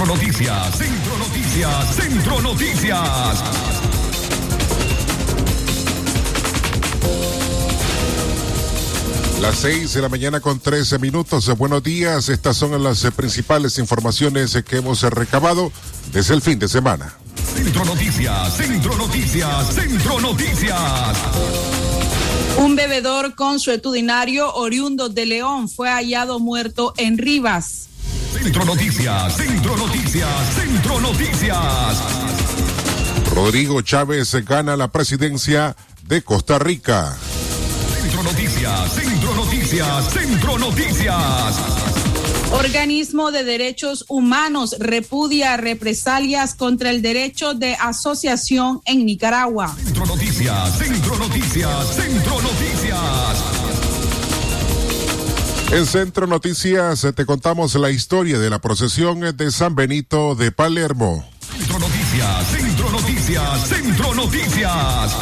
Centro Noticias, Centro Noticias, Centro Noticias. Las seis de la mañana con 13 minutos. Buenos días. Estas son las principales informaciones que hemos recabado desde el fin de semana. Centro Noticias, Centro Noticias, Centro Noticias. Un bebedor consuetudinario oriundo de León fue hallado muerto en Rivas. Centro Noticias, Centro Noticias, Centro Noticias. Rodrigo Chávez gana la presidencia de Costa Rica. Centro Noticias, Centro Noticias, Centro Noticias. Organismo de Derechos Humanos repudia represalias contra el derecho de asociación en Nicaragua. Centro Noticias, Centro Noticias, Centro Noticias. En Centro Noticias te contamos la historia de la procesión de San Benito de Palermo. Centro Noticias, Centro Noticias, Centro Noticias.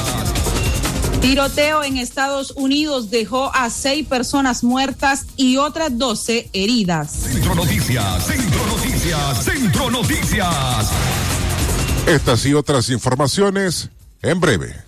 Tiroteo en Estados Unidos dejó a seis personas muertas y otras doce heridas. Centro Noticias, Centro Noticias, Centro Noticias. Estas y otras informaciones en breve.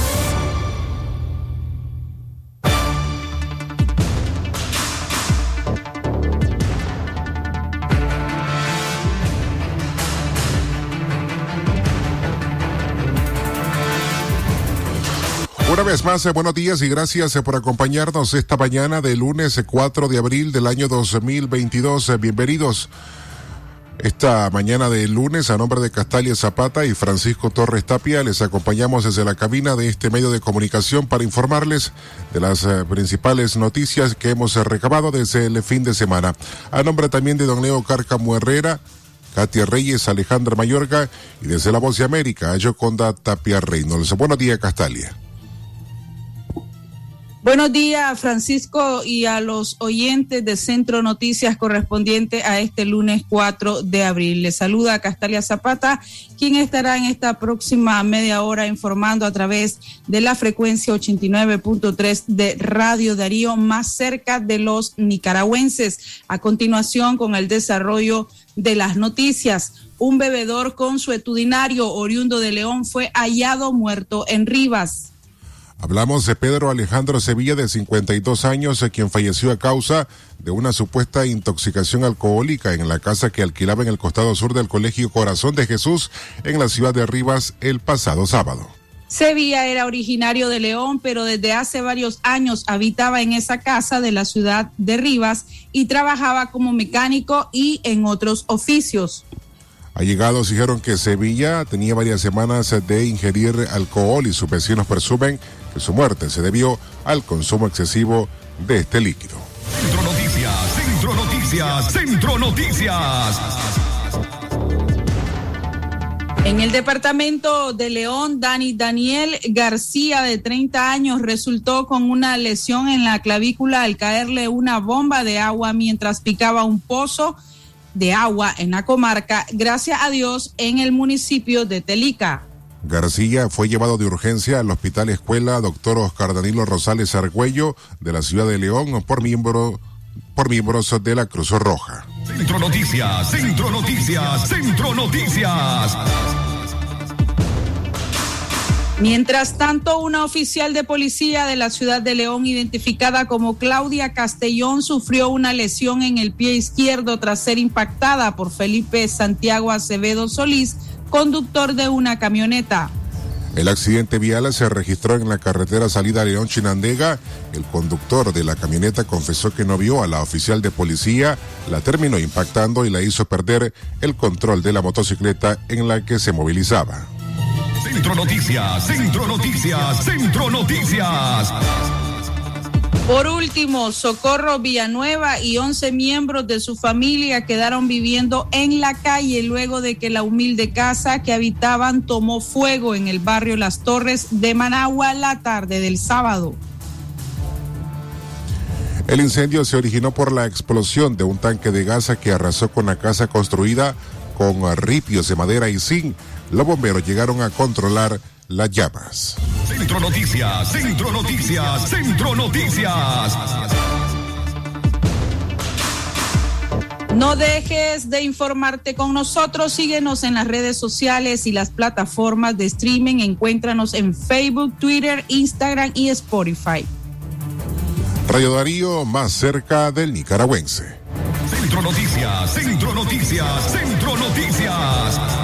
Una vez más, eh, buenos días y gracias eh, por acompañarnos esta mañana de lunes 4 eh, de abril del año 2022. Bienvenidos esta mañana de lunes a nombre de Castalia Zapata y Francisco Torres Tapia. Les acompañamos desde la cabina de este medio de comunicación para informarles de las principales noticias que hemos recabado desde el fin de semana. A nombre también de don Leo Cárcamo Herrera, Katia Reyes, Alejandra Mayorga y desde la Voz de América, Yoconda Tapia Reynolds. Buenos días, Castalia. Buenos días, Francisco, y a los oyentes de Centro Noticias correspondiente a este lunes 4 de abril. Les saluda Castalia Zapata, quien estará en esta próxima media hora informando a través de la frecuencia 89.3 de Radio Darío, más cerca de los nicaragüenses. A continuación, con el desarrollo de las noticias. Un bebedor consuetudinario oriundo de León fue hallado muerto en Rivas. Hablamos de Pedro Alejandro Sevilla, de 52 años, quien falleció a causa de una supuesta intoxicación alcohólica en la casa que alquilaba en el costado sur del Colegio Corazón de Jesús en la ciudad de Rivas el pasado sábado. Sevilla era originario de León, pero desde hace varios años habitaba en esa casa de la ciudad de Rivas y trabajaba como mecánico y en otros oficios. Allegados dijeron que Sevilla tenía varias semanas de ingerir alcohol y sus vecinos presumen su muerte se debió al consumo excesivo de este líquido. Centro Noticias, Centro Noticias, Centro Noticias. En el departamento de León, Dani Daniel García, de 30 años, resultó con una lesión en la clavícula al caerle una bomba de agua mientras picaba un pozo de agua en la comarca, gracias a Dios, en el municipio de Telica. García fue llevado de urgencia al Hospital Escuela Doctor Oscar Danilo Rosales Argüello de la ciudad de León por miembro por miembros de la Cruz Roja. Centro Noticias, Centro Noticias, Centro Noticias. Mientras tanto, una oficial de policía de la ciudad de León, identificada como Claudia Castellón, sufrió una lesión en el pie izquierdo tras ser impactada por Felipe Santiago Acevedo Solís, conductor de una camioneta. El accidente vial se registró en la carretera salida León Chinandega. El conductor de la camioneta confesó que no vio a la oficial de policía, la terminó impactando y la hizo perder el control de la motocicleta en la que se movilizaba. Centro Noticias, Centro Noticias, Centro Noticias. Por último, Socorro Villanueva y 11 miembros de su familia quedaron viviendo en la calle luego de que la humilde casa que habitaban tomó fuego en el barrio Las Torres de Managua la tarde del sábado. El incendio se originó por la explosión de un tanque de gas que arrasó con la casa construida con ripios de madera y zinc. Los bomberos llegaron a controlar las llamas. Centro Noticias, Centro Noticias, Centro Noticias. No dejes de informarte con nosotros. Síguenos en las redes sociales y las plataformas de streaming. Encuéntranos en Facebook, Twitter, Instagram y Spotify. Radio Darío, más cerca del nicaragüense. Centro Noticias, Centro Noticias, Centro Noticias.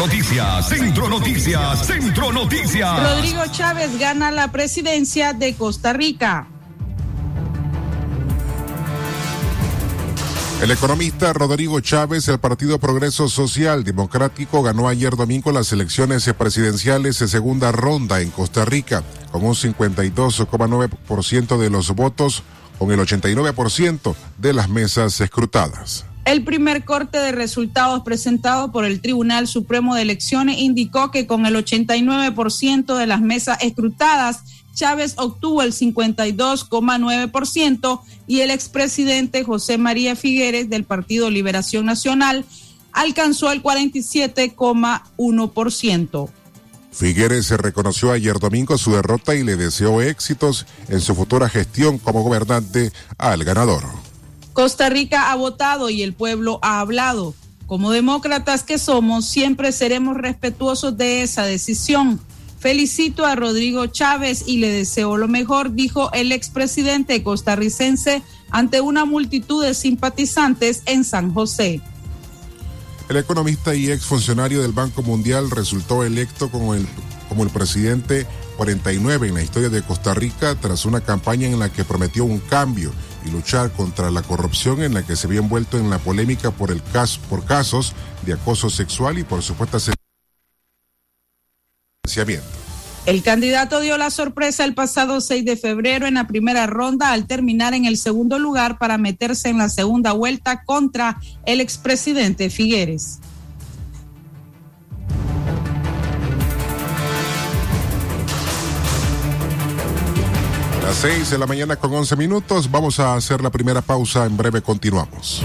Noticias, Centro Noticias, Centro Noticias. Rodrigo Chávez gana la presidencia de Costa Rica. El economista Rodrigo Chávez, el Partido Progreso Social Democrático, ganó ayer domingo las elecciones presidenciales de segunda ronda en Costa Rica, con un 52,9% de los votos, con el 89% de las mesas escrutadas. El primer corte de resultados presentado por el Tribunal Supremo de Elecciones indicó que con el 89% de las mesas escrutadas, Chávez obtuvo el 52,9% y el expresidente José María Figueres del Partido Liberación Nacional alcanzó el 47,1%. Figueres se reconoció ayer domingo su derrota y le deseó éxitos en su futura gestión como gobernante al ganador. Costa Rica ha votado y el pueblo ha hablado. Como demócratas que somos, siempre seremos respetuosos de esa decisión. Felicito a Rodrigo Chávez y le deseo lo mejor, dijo el expresidente costarricense ante una multitud de simpatizantes en San José. El economista y exfuncionario del Banco Mundial resultó electo como el, como el presidente 49 en la historia de Costa Rica tras una campaña en la que prometió un cambio y luchar contra la corrupción en la que se había envuelto en la polémica por, el caso, por casos de acoso sexual y por supuestas el candidato dio la sorpresa el pasado 6 de febrero en la primera ronda al terminar en el segundo lugar para meterse en la segunda vuelta contra el expresidente Figueres. Las 6 de la mañana con 11 minutos. Vamos a hacer la primera pausa. En breve continuamos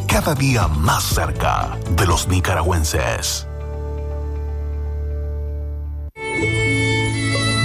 cada día más cerca de los nicaragüenses.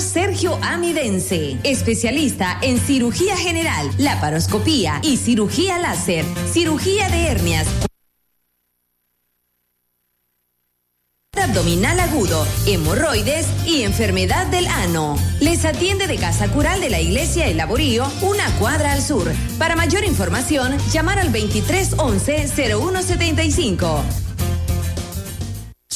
Sergio Amidense, especialista en cirugía general, laparoscopía y cirugía láser, cirugía de hernias. abdominal agudo, hemorroides y enfermedad del ano. Les atiende de Casa Cural de la Iglesia El Laborío, una cuadra al sur. Para mayor información, llamar al 2311-0175.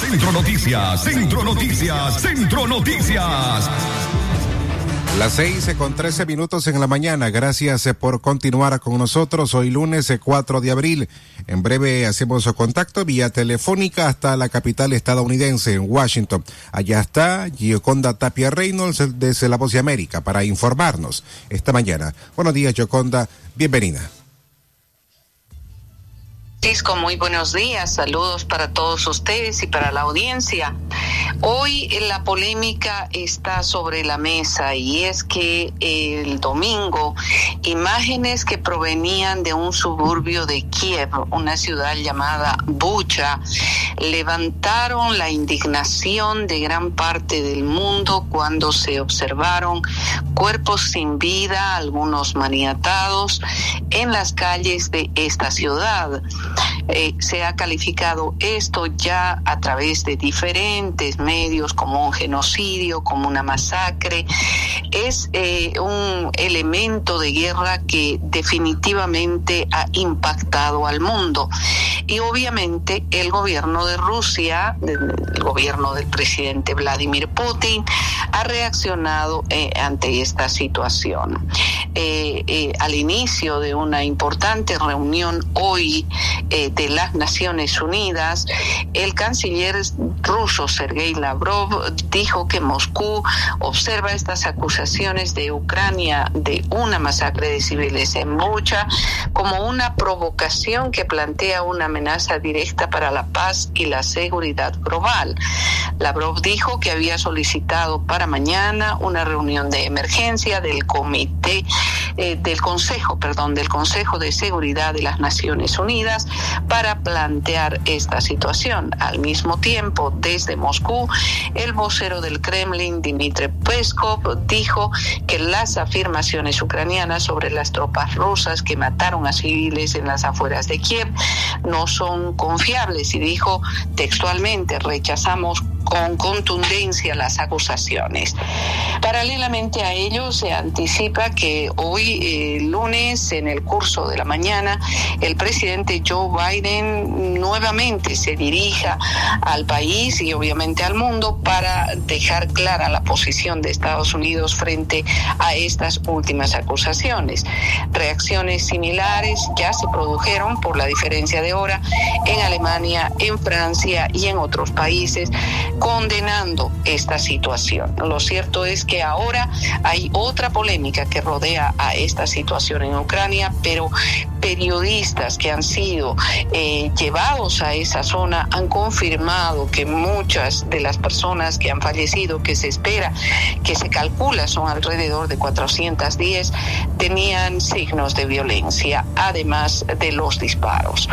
Centro Noticias, Centro Noticias, Centro Noticias. Las seis con trece minutos en la mañana. Gracias eh, por continuar con nosotros. Hoy lunes 4 eh, de abril. En breve hacemos contacto vía telefónica hasta la capital estadounidense, en Washington. Allá está Gioconda Tapia Reynolds desde La Voz de América para informarnos esta mañana. Buenos días, Gioconda. Bienvenida. Francisco, muy buenos días. Saludos para todos ustedes y para la audiencia. Hoy la polémica está sobre la mesa y es que el domingo imágenes que provenían de un suburbio de Kiev, una ciudad llamada Bucha, levantaron la indignación de gran parte del mundo cuando se observaron cuerpos sin vida, algunos maniatados, en las calles de esta ciudad. Eh, se ha calificado esto ya a través de diferentes medios como un genocidio, como una masacre. Es eh, un elemento de guerra que definitivamente ha impactado al mundo. Y obviamente el gobierno de Rusia, el gobierno del presidente Vladimir Putin, ha reaccionado eh, ante esta situación. al inicio de una importante reunión hoy de las Naciones Unidas, el canciller ruso Sergei Lavrov dijo que Moscú observa estas acusaciones de Ucrania de una masacre de civiles en Bucha como una provocación que plantea una amenaza directa para la paz y la seguridad global. Lavrov dijo que había solicitado para mañana una reunión de emergencia del comité eh, del Consejo, perdón, del Consejo de Seguridad de las Naciones Unidas para plantear esta situación. Al mismo tiempo, desde Moscú, el vocero del Kremlin, Dmitry Peskov, dijo que las afirmaciones ucranianas sobre las tropas rusas que mataron a civiles en las afueras de Kiev no son confiables y dijo textualmente, rechazamos con contundencia las acusaciones. Paralelamente a ello, se anticipa que hoy, eh, lunes, en el curso de la mañana, el presidente Joe Biden nuevamente se dirija al país y obviamente al mundo para dejar clara la posición de Estados Unidos frente a estas últimas acusaciones. Reacciones similares ya se produjeron por la diferencia de hora en Alemania, en Francia y en otros países condenando esta situación. Lo cierto es que ahora hay otra polémica que rodea a esta situación en Ucrania, pero periodistas que han sido eh, llevados a esa zona han confirmado que muchas de las personas que han fallecido, que se espera, que se calcula son alrededor de 410, tenían signos de violencia, además de los disparos.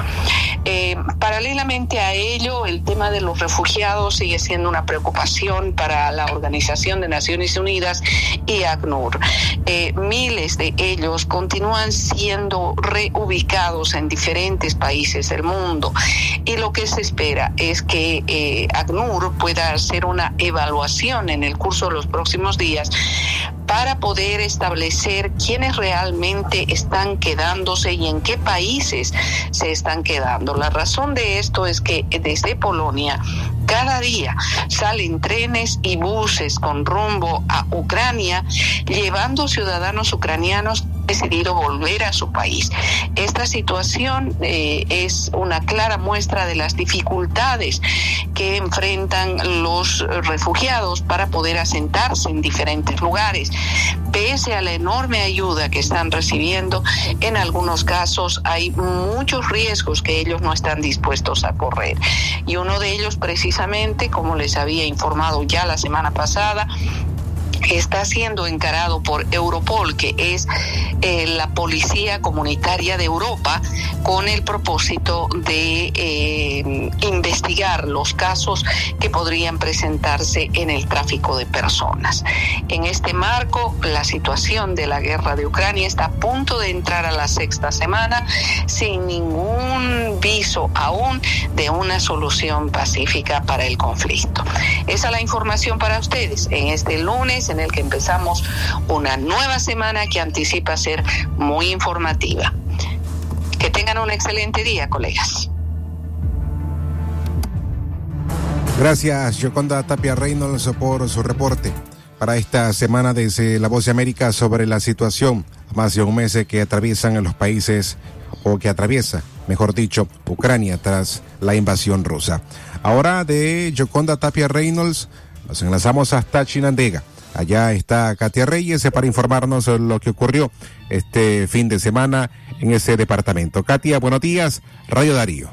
Eh, paralelamente a ello, el tema de los refugiados sigue siendo una preocupación para la Organización de Naciones Unidas y ACNUR. Eh, miles de ellos continúan siendo reubicados en diferentes países del mundo y lo que se espera es que eh, ACNUR pueda hacer una evaluación en el curso de los próximos días para poder establecer quiénes realmente están quedándose y en qué países se están quedando. La razón de esto es que desde Polonia cada día salen trenes y buses con rumbo a Ucrania llevando ciudadanos ucranianos decidido volver a su país. Esta situación eh, es una clara muestra de las dificultades que enfrentan los refugiados para poder asentarse en diferentes lugares. Pese a la enorme ayuda que están recibiendo, en algunos casos hay muchos riesgos que ellos no están dispuestos a correr. Y uno de ellos precisamente, como les había informado ya la semana pasada, está siendo encarado por Europol, que es eh, la policía comunitaria de Europa, con el propósito de eh, investigar los casos que podrían presentarse en el tráfico de personas. En este marco, la situación de la guerra de Ucrania está a punto de entrar a la sexta semana sin ningún viso aún de una solución pacífica para el conflicto. Esa es la información para ustedes en este lunes en el que empezamos una nueva semana que anticipa ser muy informativa. Que tengan un excelente día, colegas. Gracias, Yoconda Tapia Reynolds, por su reporte para esta semana desde La Voz de América sobre la situación más de un mes que atraviesan los países o que atraviesa, mejor dicho, Ucrania tras la invasión rusa. Ahora de Yoconda Tapia Reynolds nos enlazamos hasta Chinandega. Allá está Katia Reyes para informarnos lo que ocurrió este fin de semana en ese departamento. Katia, buenos días, Radio Darío.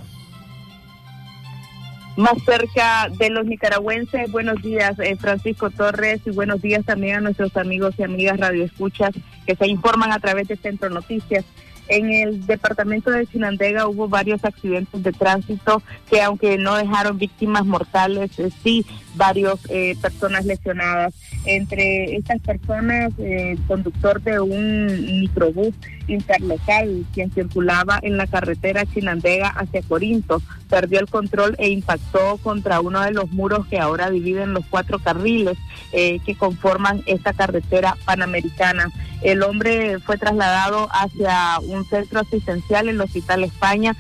Más cerca de los nicaragüenses, buenos días eh, Francisco Torres y buenos días también a nuestros amigos y amigas radioescuchas que se informan a través de Centro Noticias. En el departamento de Chinandega hubo varios accidentes de tránsito que aunque no dejaron víctimas mortales, eh, sí varios eh, personas lesionadas. Entre estas personas, eh, el conductor de un microbús interlocal, quien circulaba en la carretera Chinandega hacia Corinto, perdió el control e impactó contra uno de los muros que ahora dividen los cuatro carriles que conforman esta carretera panamericana. El hombre fue trasladado hacia un centro asistencial en el Hospital España.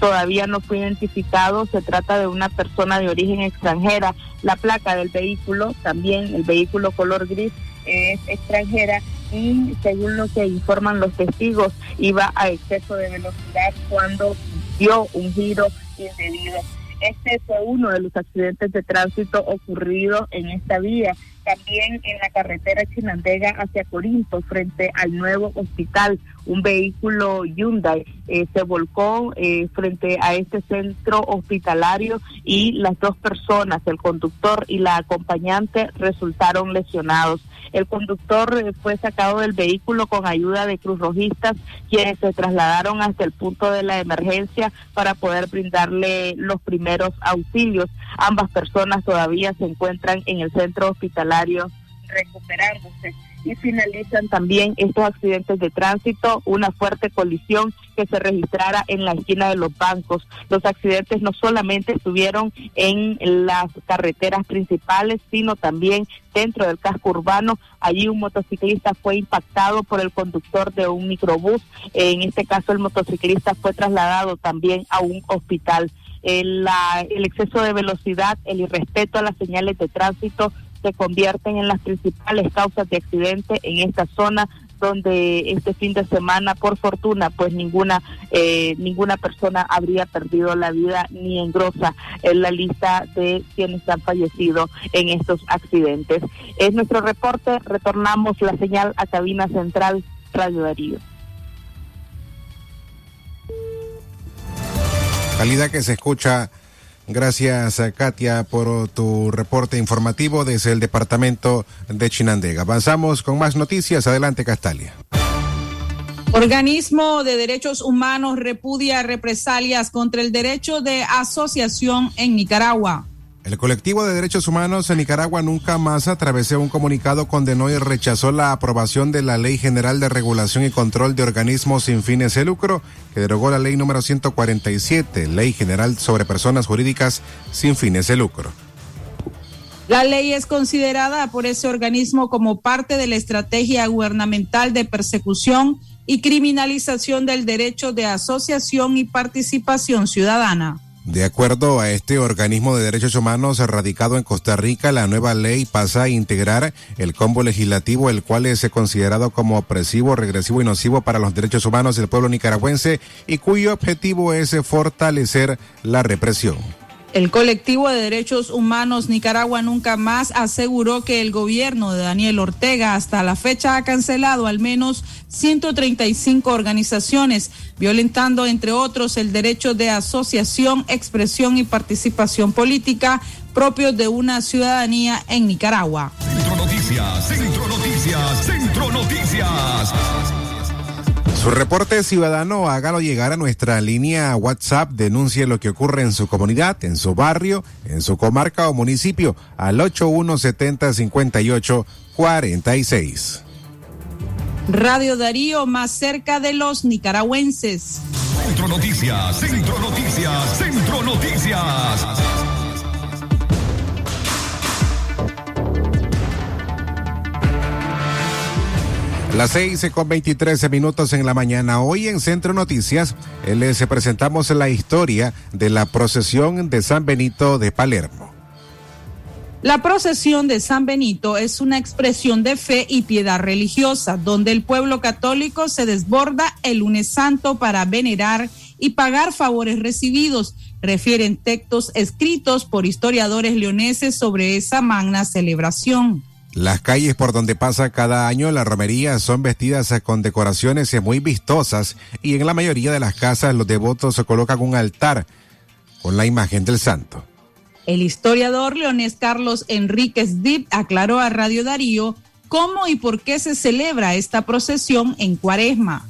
Todavía no fue identificado. Se trata de una persona de origen extranjera. La placa del vehículo, también el vehículo color gris, es extranjera y según lo que informan los testigos, iba a exceso de velocidad cuando dio un giro indebido. Este fue uno de los accidentes de tránsito ocurridos en esta vía. También en la carretera Chinandega hacia Corinto, frente al nuevo hospital, un vehículo Hyundai eh, se volcó eh, frente a este centro hospitalario y las dos personas, el conductor y la acompañante, resultaron lesionados. El conductor eh, fue sacado del vehículo con ayuda de Cruz Rojistas, quienes se trasladaron hasta el punto de la emergencia para poder brindarle los primeros auxilios. Ambas personas todavía se encuentran en el centro hospitalario recuperándose y finalizan también estos accidentes de tránsito, una fuerte colisión que se registrara en la esquina de los bancos. Los accidentes no solamente estuvieron en las carreteras principales, sino también dentro del casco urbano. Allí un motociclista fue impactado por el conductor de un microbús. En este caso el motociclista fue trasladado también a un hospital. El, exceso de velocidad, el irrespeto a las señales de tránsito se convierten en las principales causas de accidente en esta zona donde este fin de semana, por fortuna, pues ninguna eh, ninguna persona habría perdido la vida ni engrosa en la lista de quienes han fallecido en estos accidentes. Es nuestro reporte, retornamos la señal a cabina central Radio Darío. Calidad que se escucha Gracias, Katia, por tu reporte informativo desde el departamento de Chinandega. Avanzamos con más noticias. Adelante, Castalia. Organismo de Derechos Humanos repudia represalias contra el derecho de asociación en Nicaragua. El colectivo de derechos humanos en Nicaragua nunca más a través de un comunicado condenó y rechazó la aprobación de la Ley General de Regulación y Control de Organismos sin fines de lucro, que derogó la Ley número 147, Ley General sobre Personas Jurídicas sin fines de lucro. La ley es considerada por ese organismo como parte de la estrategia gubernamental de persecución y criminalización del derecho de asociación y participación ciudadana. De acuerdo a este organismo de derechos humanos radicado en Costa Rica, la nueva ley pasa a integrar el combo legislativo, el cual es considerado como opresivo, regresivo y nocivo para los derechos humanos del pueblo nicaragüense y cuyo objetivo es fortalecer la represión. El colectivo de derechos humanos Nicaragua Nunca Más aseguró que el gobierno de Daniel Ortega hasta la fecha ha cancelado al menos 135 organizaciones, violentando entre otros el derecho de asociación, expresión y participación política propios de una ciudadanía en Nicaragua. Centro Noticias, Centro Noticias, Centro Noticias. Su reporte ciudadano, hágalo llegar a nuestra línea WhatsApp, denuncie lo que ocurre en su comunidad, en su barrio, en su comarca o municipio al 8170-5846. Radio Darío, más cerca de los nicaragüenses. Centro Noticias, Centro Noticias, Centro Noticias. Las seis con 23 minutos en la mañana. Hoy en Centro Noticias eh, les presentamos la historia de la procesión de San Benito de Palermo. La procesión de San Benito es una expresión de fe y piedad religiosa, donde el pueblo católico se desborda el lunes santo para venerar y pagar favores recibidos, refieren textos escritos por historiadores leoneses sobre esa magna celebración. Las calles por donde pasa cada año la romería son vestidas con decoraciones muy vistosas y en la mayoría de las casas los devotos se colocan un altar con la imagen del santo. El historiador leonés Carlos Enríquez Dip aclaró a Radio Darío cómo y por qué se celebra esta procesión en Cuaresma.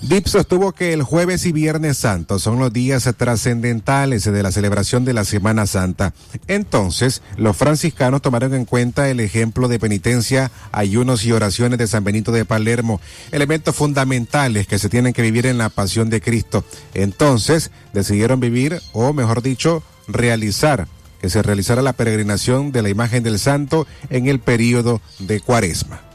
Dip sostuvo que el jueves y viernes santo son los días trascendentales de la celebración de la Semana Santa. Entonces, los franciscanos tomaron en cuenta el ejemplo de penitencia, ayunos y oraciones de San Benito de Palermo, elementos fundamentales que se tienen que vivir en la pasión de Cristo. Entonces, decidieron vivir, o mejor dicho, realizar que se realizara la peregrinación de la imagen del santo en el período de Cuaresma.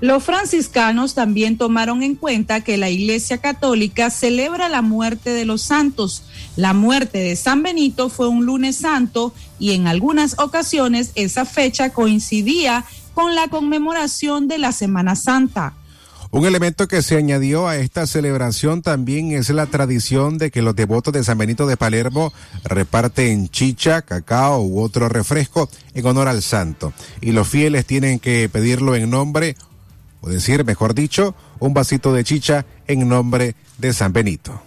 Los franciscanos también tomaron en cuenta que la Iglesia Católica celebra la muerte de los santos. La muerte de San Benito fue un lunes santo y en algunas ocasiones esa fecha coincidía con la conmemoración de la Semana Santa. Un elemento que se añadió a esta celebración también es la tradición de que los devotos de San Benito de Palermo reparten chicha, cacao u otro refresco en honor al santo. Y los fieles tienen que pedirlo en nombre o decir, mejor dicho, un vasito de chicha en nombre de San Benito.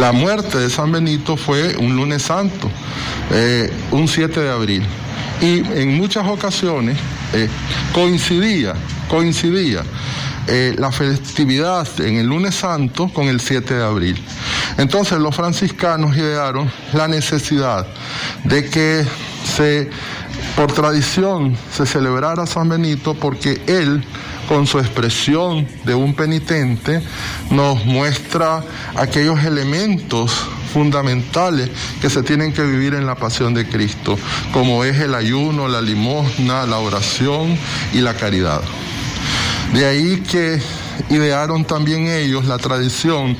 La muerte de San Benito fue un lunes santo, eh, un 7 de abril. Y en muchas ocasiones eh, coincidía, coincidía eh, la festividad en el lunes santo con el 7 de abril. Entonces los franciscanos idearon la necesidad de que se, por tradición, se celebrara San Benito porque él con su expresión de un penitente, nos muestra aquellos elementos fundamentales que se tienen que vivir en la pasión de Cristo, como es el ayuno, la limosna, la oración y la caridad. De ahí que idearon también ellos la tradición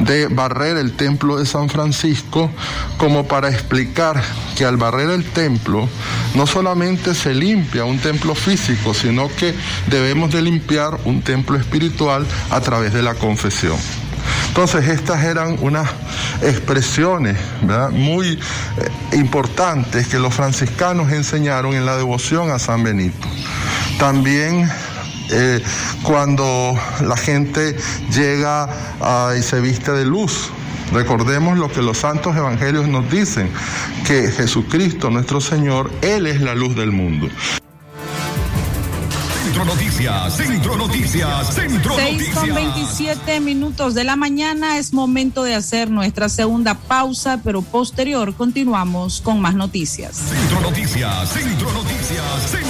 de barrer el templo de San Francisco como para explicar que al barrer el templo no solamente se limpia un templo físico, sino que debemos de limpiar un templo espiritual a través de la confesión. Entonces estas eran unas expresiones muy eh, importantes que los franciscanos enseñaron en la devoción a San Benito. También eh, cuando la gente llega y se viste de luz. Recordemos lo que los santos evangelios nos dicen, que Jesucristo nuestro Señor, Él es la luz del mundo. Centro Noticias, Centro Noticias, Centro 6 con 27 minutos de la mañana es momento de hacer nuestra segunda pausa, pero posterior continuamos con más noticias. Centro Noticias, Centro Noticias, Centro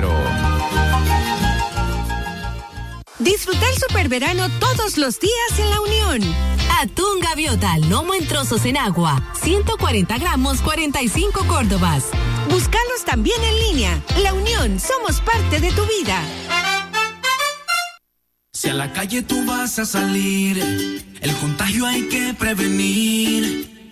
doble Disfruta el superverano todos los días en La Unión. Atún gaviota, lomo en trozos en agua, 140 gramos, 45 córdobas. Búscalos también en línea. La Unión, somos parte de tu vida. Si a la calle tú vas a salir, el contagio hay que prevenir.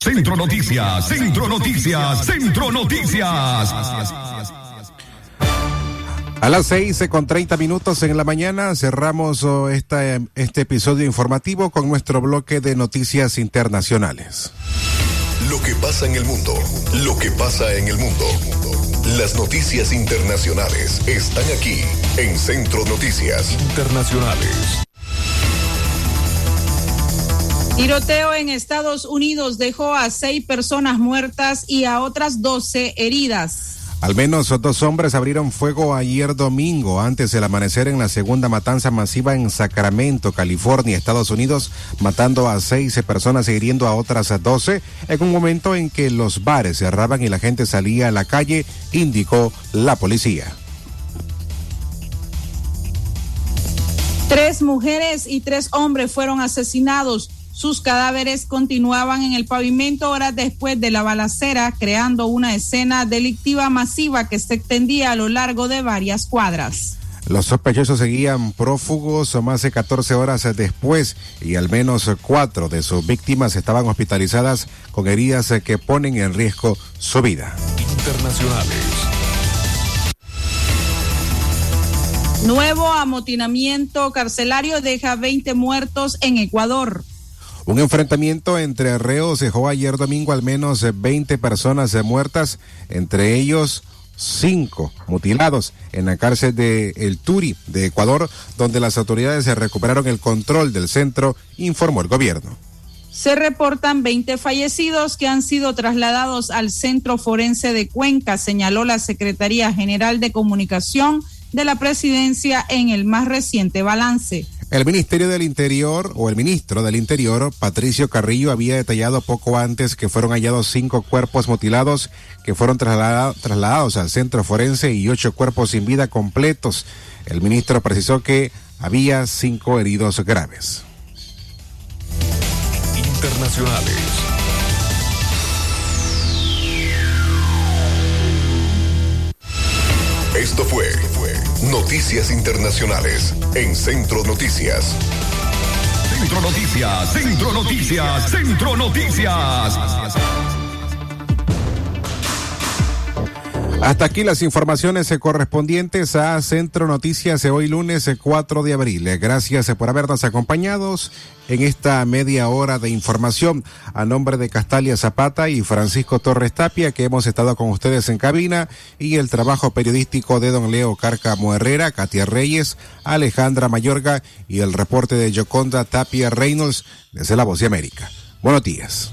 Centro Noticias, Centro Noticias, Centro Noticias. A las seis con treinta minutos en la mañana cerramos oh, esta, este episodio informativo con nuestro bloque de noticias internacionales. Lo que pasa en el mundo, lo que pasa en el mundo. Las noticias internacionales están aquí en Centro Noticias Internacionales. Tiroteo en Estados Unidos dejó a seis personas muertas y a otras doce heridas. Al menos dos hombres abrieron fuego ayer domingo antes del amanecer en la segunda matanza masiva en Sacramento, California, Estados Unidos, matando a seis personas e hiriendo a otras doce en un momento en que los bares cerraban y la gente salía a la calle, indicó la policía. Tres mujeres y tres hombres fueron asesinados. Sus cadáveres continuaban en el pavimento horas después de la balacera, creando una escena delictiva masiva que se extendía a lo largo de varias cuadras. Los sospechosos seguían prófugos más de 14 horas después y al menos cuatro de sus víctimas estaban hospitalizadas con heridas que ponen en riesgo su vida. Internacionales. Nuevo amotinamiento carcelario deja 20 muertos en Ecuador. Un enfrentamiento entre reos dejó ayer domingo al menos 20 personas muertas, entre ellos cinco mutilados en la cárcel de El Turi de Ecuador, donde las autoridades recuperaron el control del centro, informó el gobierno. Se reportan 20 fallecidos que han sido trasladados al Centro Forense de Cuenca, señaló la Secretaría General de Comunicación de la Presidencia en el más reciente balance. El Ministerio del Interior o el ministro del Interior, Patricio Carrillo, había detallado poco antes que fueron hallados cinco cuerpos mutilados que fueron trasladados, al centro forense y ocho cuerpos sin vida completos. El ministro precisó que había cinco heridos graves. Internacionales. Esto fue Noticias Internacionales en Centro Noticias. Centro Noticias, Centro Noticias, Centro Noticias. Hasta aquí las informaciones correspondientes a Centro Noticias de hoy lunes 4 de abril. Gracias por habernos acompañados en esta media hora de información. A nombre de Castalia Zapata y Francisco Torres Tapia, que hemos estado con ustedes en cabina, y el trabajo periodístico de don Leo Cárcamo Herrera, Katia Reyes, Alejandra Mayorga y el reporte de Yoconda Tapia Reynolds desde La Voz de América. Buenos días.